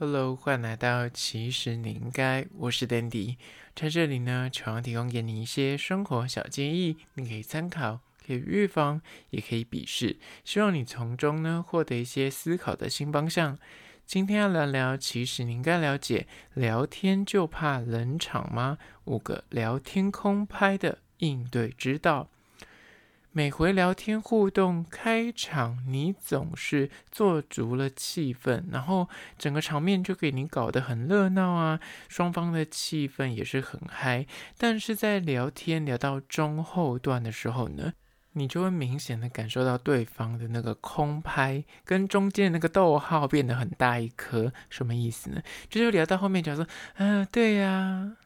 Hello，欢迎来到其实你应该，我是 Dandy，在这里呢，希望提供给你一些生活小建议，你可以参考，可以预防，也可以鄙视，希望你从中呢获得一些思考的新方向。今天要聊聊，其实你应该了解，聊天就怕冷场吗？五个聊天空拍的应对之道。每回聊天互动开场，你总是做足了气氛，然后整个场面就给你搞得很热闹啊，双方的气氛也是很嗨。但是在聊天聊到中后段的时候呢，你就会明显的感受到对方的那个空拍跟中间那个逗号变得很大一颗，什么意思呢？这就聊到后面，假如说，嗯、啊，对呀、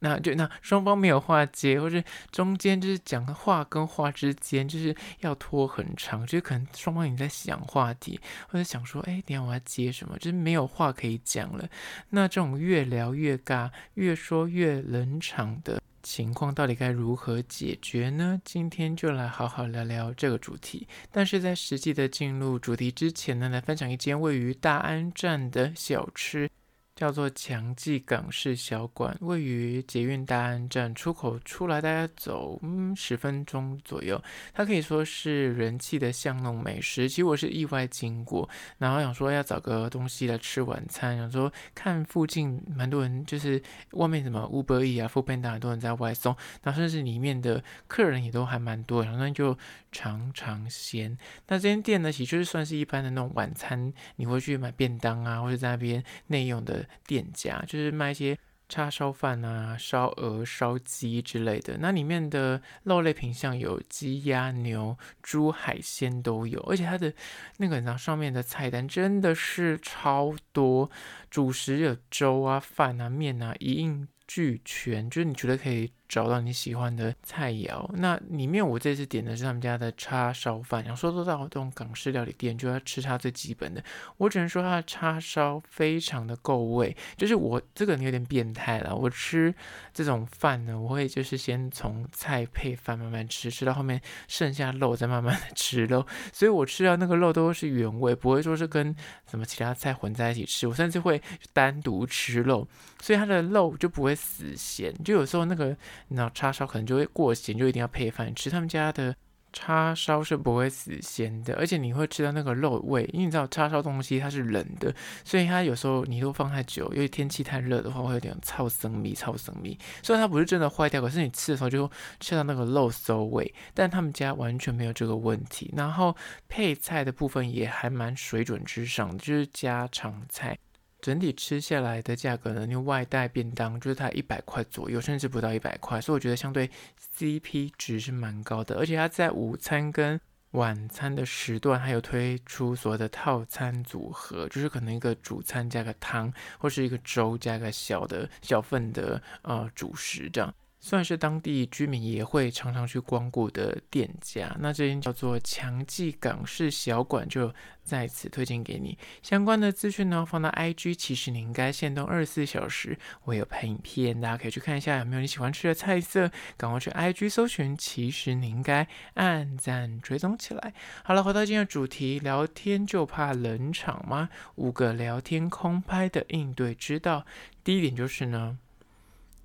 那就那双方没有话接，或者中间就是讲的话跟话之间就是要拖很长，就可能双方已经在想话题，或者想说，哎，等下我要接什么，就是没有话可以讲了。那这种越聊越尬，越说越冷场的情况，到底该如何解决呢？今天就来好好聊聊这个主题。但是在实际的进入主题之前呢，来分享一间位于大安站的小吃。叫做强记港式小馆，位于捷运大安站出口出来，大概走嗯十分钟左右。它可以说是人气的巷弄美食。其实我是意外经过，然后想说要找个东西来吃晚餐，想说看附近蛮多人，就是外面什么 Uber E 啊、副便当很多人在外送，然后甚至里面的客人也都还蛮多，然后就尝尝鲜。那这间店呢，其实就是算是一般的那种晚餐，你会去买便当啊，或者在那边内用的。店家就是卖一些叉烧饭啊、烧鹅、烧鸡之类的。那里面的肉类品相有鸡、鸭、牛、猪、海鲜都有，而且它的那个然后上面的菜单真的是超多，主食有粥啊、饭啊、面啊，一应俱全，就是你觉得可以。找到你喜欢的菜肴，那里面我这次点的是他们家的叉烧饭。然后说到这种港式料理店，就要吃它最基本的。我只能说它的叉烧非常的够味，就是我这个人有点变态了。我吃这种饭呢，我会就是先从菜配饭慢慢吃，吃到后面剩下肉再慢慢的吃肉。所以我吃到那个肉都是原味，不会说是跟什么其他菜混在一起吃。我甚至会单独吃肉，所以它的肉就不会死咸。就有时候那个。那叉烧可能就会过咸，就一定要配饭吃。他们家的叉烧是不会死咸的，而且你会吃到那个肉味，因为你知道叉烧东西它是冷的，所以它有时候你都放太久，因为天气太热的话会有点臭生米、臭生米。虽然它不是真的坏掉，可是你吃的时候就吃到那个肉馊味。但他们家完全没有这个问题，然后配菜的部分也还蛮水准之上，就是家常菜。整体吃下来的价格呢，因为外带便当就是它一百块左右，甚至不到一百块，所以我觉得相对 CP 值是蛮高的。而且它在午餐跟晚餐的时段还有推出所谓的套餐组合，就是可能一个主餐加个汤，或是一个粥加个小的小份的呃主食这样。算是当地居民也会常常去光顾的店家，那这间叫做强记港式小馆，就在此推荐给你。相关的资讯呢，放到 IG，其实你应该限动二十四小时，我有拍影片，大家可以去看一下有没有你喜欢吃的菜色，赶快去 IG 搜寻，其实你应该按赞追踪起来。好了，回到今天的主题，聊天就怕冷场吗？五个聊天空拍的应对之道，第一点就是呢。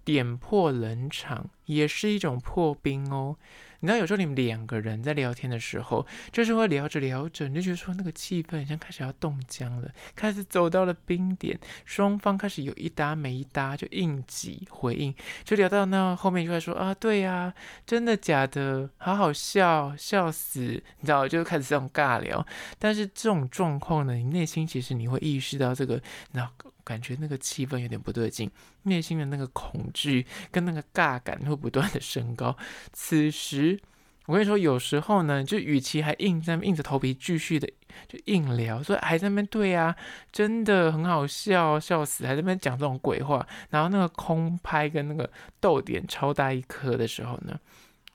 点破冷场也是一种破冰哦。你知道，有时候你们两个人在聊天的时候，就是会聊着聊着，你就觉得说那个气氛好像开始要冻僵了，开始走到了冰点，双方开始有一搭没一搭，就应急回应，就聊到那后面就会说啊，对呀、真的假的，好好笑，笑死，你知道，就开始这种尬聊。但是这种状况呢，你内心其实你会意识到这个，那感觉那个气氛有点不对劲，内心的那个恐惧跟那个尬感会不断的升高。此时。我跟你说，有时候呢，就与其还硬在硬着头皮继续的就硬聊，说还在那边对啊，真的很好笑，笑死，还在那边讲这种鬼话，然后那个空拍跟那个逗点超大一颗的时候呢，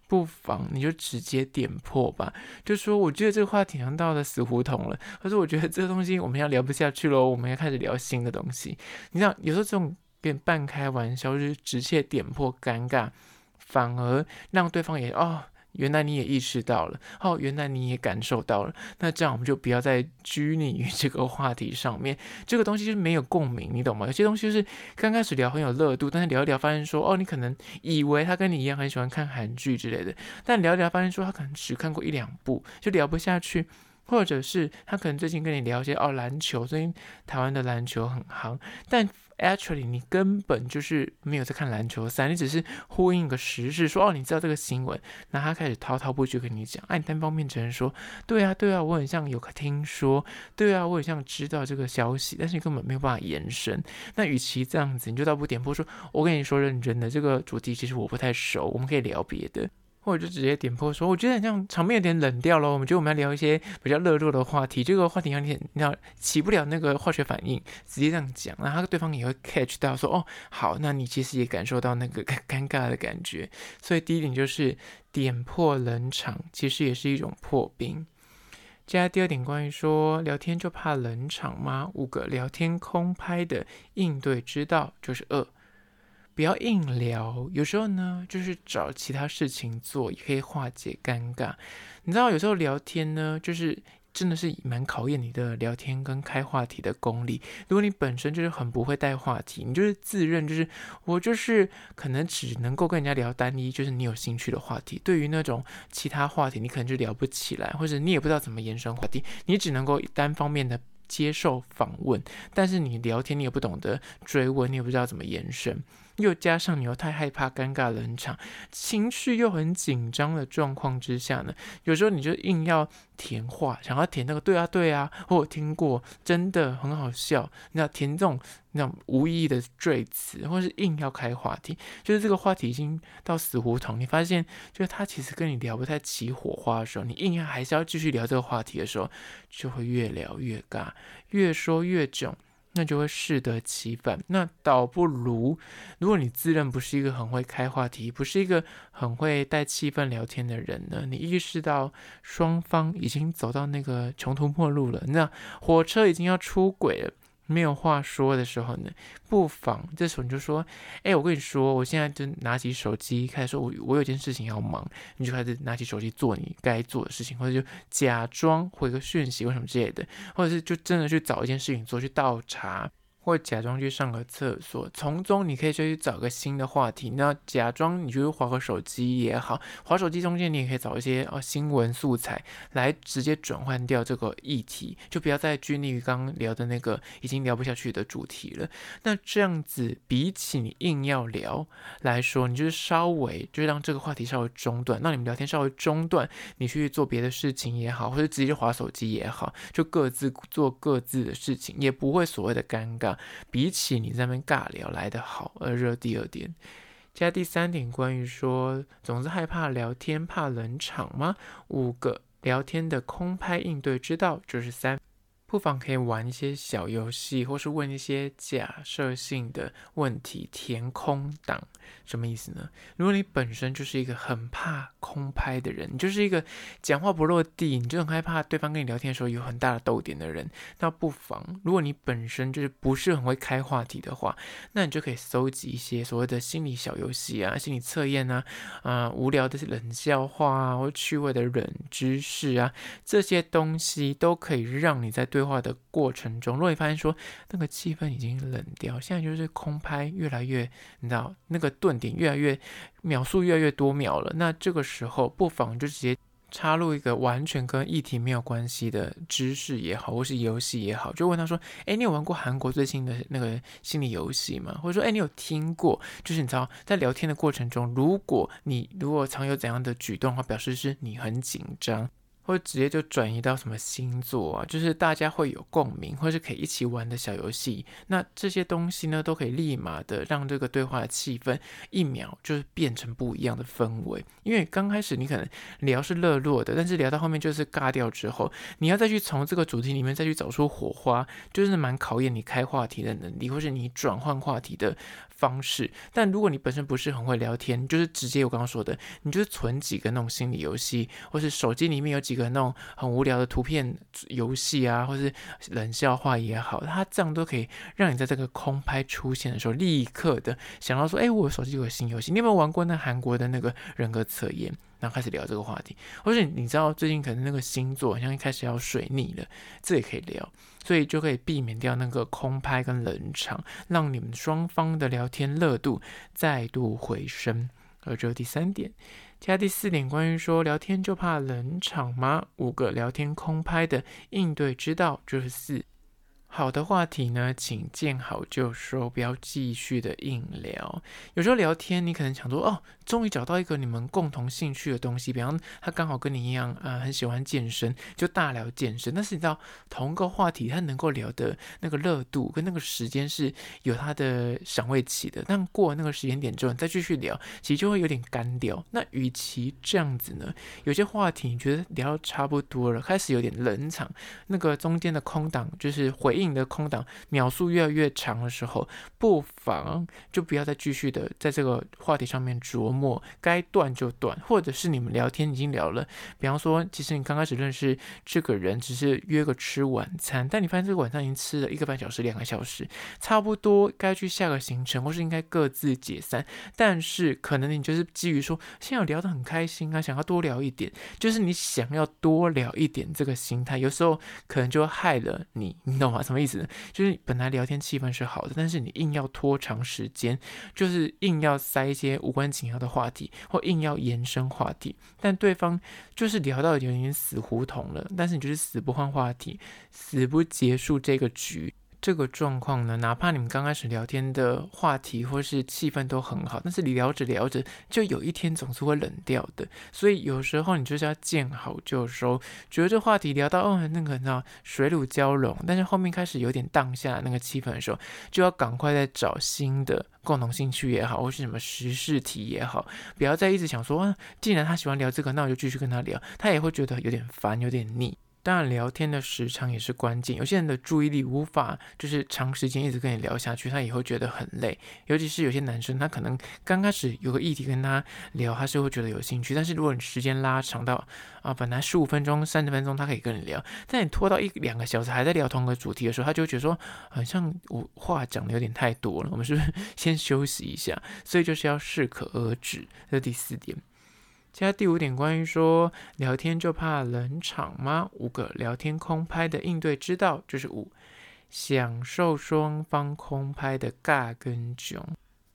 不妨你就直接点破吧，就说我觉得这个话题上到了死胡同了，可是我觉得这个东西我们要聊不下去喽，我们要开始聊新的东西。你知道，有时候这种跟半开玩笑，就是直接点破尴尬。反而让对方也哦原来你也意识到了，哦，原来你也感受到了。那这样我们就不要再拘泥于这个话题上面，这个东西就是没有共鸣，你懂吗？有些东西就是刚开始聊很有热度，但是聊一聊发现说，哦，你可能以为他跟你一样很喜欢看韩剧之类的，但聊一聊发现说他可能只看过一两部，就聊不下去。或者是他可能最近跟你聊一些哦篮球，最近台湾的篮球很夯，但 actually 你根本就是没有在看篮球赛，你只是呼应个时事，说哦你知道这个新闻，那他开始滔滔不绝跟你讲，哎、啊、你单方面只能说对啊对啊，我很像有听说，对啊我很像知道这个消息，但是你根本没有办法延伸。那与其这样子，你就倒不点破说，我跟你说认真的，这个主题其实我不太熟，我们可以聊别的。或者就直接点破说，我觉得这样场面有点冷掉了。我们觉得我们要聊一些比较热络的话题，这个话题有点那起不了那个化学反应，直接这样讲，然后对方也会 catch 到说，哦，好，那你其实也感受到那个尴尬的感觉。所以第一点就是点破冷场，其实也是一种破冰。接下来第二点，关于说聊天就怕冷场吗？五个聊天空拍的应对之道就是二。不要硬聊，有时候呢，就是找其他事情做，也可以化解尴尬。你知道，有时候聊天呢，就是真的是蛮考验你的聊天跟开话题的功力。如果你本身就是很不会带话题，你就是自认就是我就是可能只能够跟人家聊单一，就是你有兴趣的话题。对于那种其他话题，你可能就聊不起来，或者你也不知道怎么延伸话题，你只能够单方面的接受访问，但是你聊天你也不懂得追问，你也不知道怎么延伸。又加上你又太害怕尴尬冷场，情绪又很紧张的状况之下呢，有时候你就硬要填话，想要填那个对啊对啊，或我听过，真的很好笑。那填这种那种无意义的赘词，或是硬要开话题，就是这个话题已经到死胡同，你发现就是他其实跟你聊不太起火花的时候，你硬要还是要继续聊这个话题的时候，就会越聊越尬，越说越囧。那就会适得其反。那倒不如，如果你自认不是一个很会开话题，不是一个很会带气氛聊天的人呢，你意识到双方已经走到那个穷途末路了，那火车已经要出轨了。没有话说的时候呢，不妨这时候你就说：“哎，我跟你说，我现在就拿起手机开始说，我我有件事情要忙。”你就开始拿起手机做你该做的事情，或者就假装回个讯息或什么之类的，或者是就真的去找一件事情做，去倒茶。或假装去上个厕所，从中你可以就去找个新的话题。那假装你就是滑个手机也好，滑手机中间你也可以找一些哦新闻素材来直接转换掉这个议题，就不要再拘泥于刚刚聊的那个已经聊不下去的主题了。那这样子比起你硬要聊来说，你就是稍微就是让这个话题稍微中断，让你们聊天稍微中断，你去做别的事情也好，或者直接滑手机也好，就各自做各自的事情，也不会所谓的尴尬。比起你在那边尬聊来得好，呃，热第二点，加第三点，关于说总是害怕聊天怕冷场吗？五个聊天的空拍应对之道就是三。不妨可以玩一些小游戏，或是问一些假设性的问题，填空档。什么意思呢？如果你本身就是一个很怕空拍的人，你就是一个讲话不落地，你就很害怕对方跟你聊天的时候有很大的逗点的人，那不妨，如果你本身就是不是很会开话题的话，那你就可以搜集一些所谓的心理小游戏啊、心理测验啊、啊、无聊的冷笑话啊，或趣味的冷知识啊，这些东西都可以让你在对话的过程中，如果你发现说那个气氛已经冷掉，现在就是空拍越来越，你知道那个顿点越来越秒数越来越多秒了，那这个时候不妨就直接插入一个完全跟议题没有关系的知识也好，或是游戏也好，就问他说：“诶，你有玩过韩国最新的那个心理游戏吗？”或者说：“诶，你有听过？就是你知道在聊天的过程中，如果你如果常有怎样的举动的话，表示是你很紧张。”或者直接就转移到什么星座啊，就是大家会有共鸣，或是可以一起玩的小游戏。那这些东西呢，都可以立马的让这个对话的气氛一秒就是变成不一样的氛围。因为刚开始你可能聊是热络的，但是聊到后面就是尬掉之后，你要再去从这个主题里面再去找出火花，就是蛮考验你开话题的能力，或是你转换话题的方式，但如果你本身不是很会聊天，就是直接我刚刚说的，你就是存几个那种心理游戏，或是手机里面有几几一个那种很无聊的图片游戏啊，或是冷笑话也好，它这样都可以让你在这个空拍出现的时候，立刻的想到说，哎，我手机有个新游戏，你有没有玩过那韩国的那个人格测验？然后开始聊这个话题，或者你知道最近可能那个星座好像一开始要水逆了，这也可以聊，所以就可以避免掉那个空拍跟冷场，让你们双方的聊天热度再度回升。而这第三点，加第四点，关于说聊天就怕冷场吗？五个聊天空拍的应对之道就是四。好的话题呢，请见好就收，不要继续的硬聊。有时候聊天，你可能想说，哦，终于找到一个你们共同兴趣的东西，比方他刚好跟你一样，啊、很喜欢健身，就大聊健身。但是你知道，同一个话题，他能够聊的那个热度跟那个时间是有它的赏味期的。但过了那个时间点之后，你再继续聊，其实就会有点干掉。那与其这样子呢，有些话题你觉得聊差不多了，开始有点冷场，那个中间的空档就是回应。你的空档秒数越来越长的时候，不妨就不要再继续的在这个话题上面琢磨，该断就断，或者是你们聊天已经聊了，比方说，其实你刚开始认识这个人，只是约个吃晚餐，但你发现这个晚餐已经吃了一个半小时、两个小时，差不多该去下个行程，或是应该各自解散。但是可能你就是基于说，现在聊得很开心啊，想要多聊一点，就是你想要多聊一点这个心态，有时候可能就害了你，你懂吗？什么什么意思？就是本来聊天气氛是好的，但是你硬要拖长时间，就是硬要塞一些无关紧要的话题，或硬要延伸话题，但对方就是聊到有点死胡同了，但是你就是死不换话题，死不结束这个局。这个状况呢，哪怕你们刚开始聊天的话题或是气氛都很好，但是你聊着聊着，就有一天总是会冷掉的。所以有时候你就是要见好就收，觉得这话题聊到哦那个你知道水乳交融，但是后面开始有点荡下那个气氛的时候，就要赶快再找新的共同兴趣也好，或是什么时事题也好，不要再一直想说啊，既然他喜欢聊这个，那我就继续跟他聊，他也会觉得有点烦，有点腻。当然，聊天的时长也是关键。有些人的注意力无法就是长时间一直跟你聊下去，他也会觉得很累。尤其是有些男生，他可能刚开始有个议题跟他聊，他是会觉得有兴趣。但是如果你时间拉长到啊，本来十五分钟、三十分钟，他可以跟你聊，但你拖到一两个小时还在聊同一个主题的时候，他就会觉得说，好像我话讲的有点太多了。我们是不是 先休息一下？所以就是要适可而止。这是第四点。接下第五点，关于说聊天就怕冷场吗？五个聊天空拍的应对之道就是五，享受双方空拍的尬跟囧。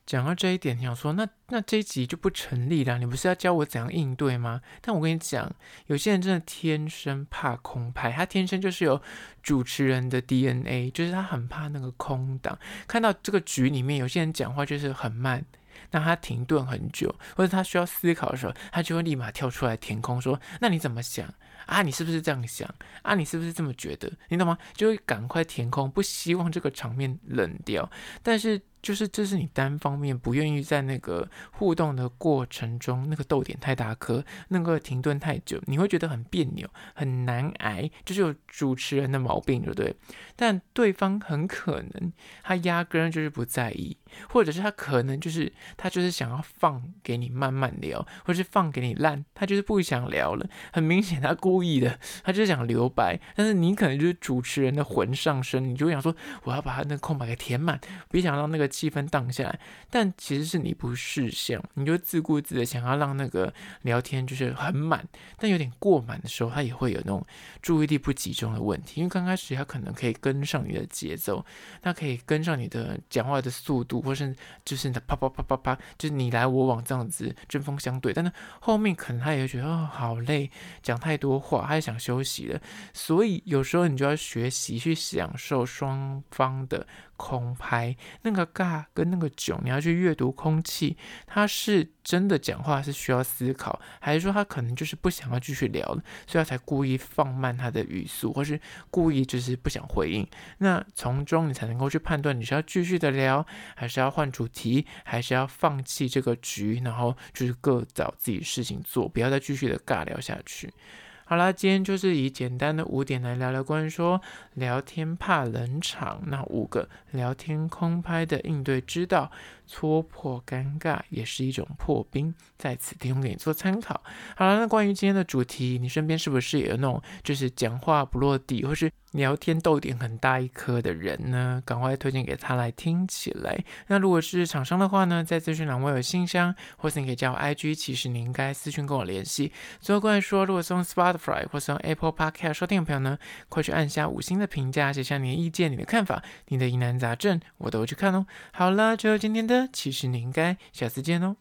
讲到这一点，你想说那那这一集就不成立了？你不是要教我怎样应对吗？但我跟你讲，有些人真的天生怕空拍，他天生就是有主持人的 DNA，就是他很怕那个空档。看到这个局里面有些人讲话就是很慢。当他停顿很久，或者他需要思考的时候，他就会立马跳出来填空说：“那你怎么想？啊？你是不是这样想啊？你是不是这么觉得？你懂吗？”就会赶快填空，不希望这个场面冷掉。但是。就是这是你单方面不愿意在那个互动的过程中，那个逗点太大颗，那个停顿太久，你会觉得很别扭，很难挨，就是有主持人的毛病，对不对？但对方很可能他压根就是不在意，或者是他可能就是他就是想要放给你慢慢聊，或者是放给你烂，他就是不想聊了。很明显他过故意的，他就是想留白。但是你可能就是主持人的魂上身，你就想说我要把他那个空白给填满，别想让那个。气氛荡下来，但其实是你不识相，你就自顾自的想要让那个聊天就是很满，但有点过满的时候，他也会有那种注意力不集中的问题。因为刚开始他可能可以跟上你的节奏，他可以跟上你的讲话的速度，或是就是你的啪啪啪啪啪，就是你来我往这样子针锋相对。但是后面可能他也会觉得好累，讲太多话，他也想休息了。所以有时候你就要学习去享受双方的。空拍那个尬跟那个囧，你要去阅读空气，他是真的讲话是需要思考，还是说他可能就是不想要继续聊了，所以他才故意放慢他的语速，或是故意就是不想回应。那从中你才能够去判断你是要继续的聊，还是要换主题，还是要放弃这个局，然后就是各找自己事情做，不要再继续的尬聊下去。好啦，今天就是以简单的五点来聊聊关于说聊天怕冷场，那五个聊天空拍的应对之道。戳破尴尬也是一种破冰，在此提供给你做参考。好了，那关于今天的主题，你身边是不是也有那种就是讲话不落地，或是聊天逗点很大一颗的人呢？赶快推荐给他来听起来。那如果是厂商的话呢，在资讯栏我有信箱，或是你可以加我 IG，其实你应该私讯跟我联系。最后关于说，如果是用 Spotify Fry 或是用 Apple Podcast 收听的朋友呢，快去按下五星的评价，写下你的意见、你的看法、你的疑难杂症，我都去看哦。好了，就今天的。其实你应该下次见哦。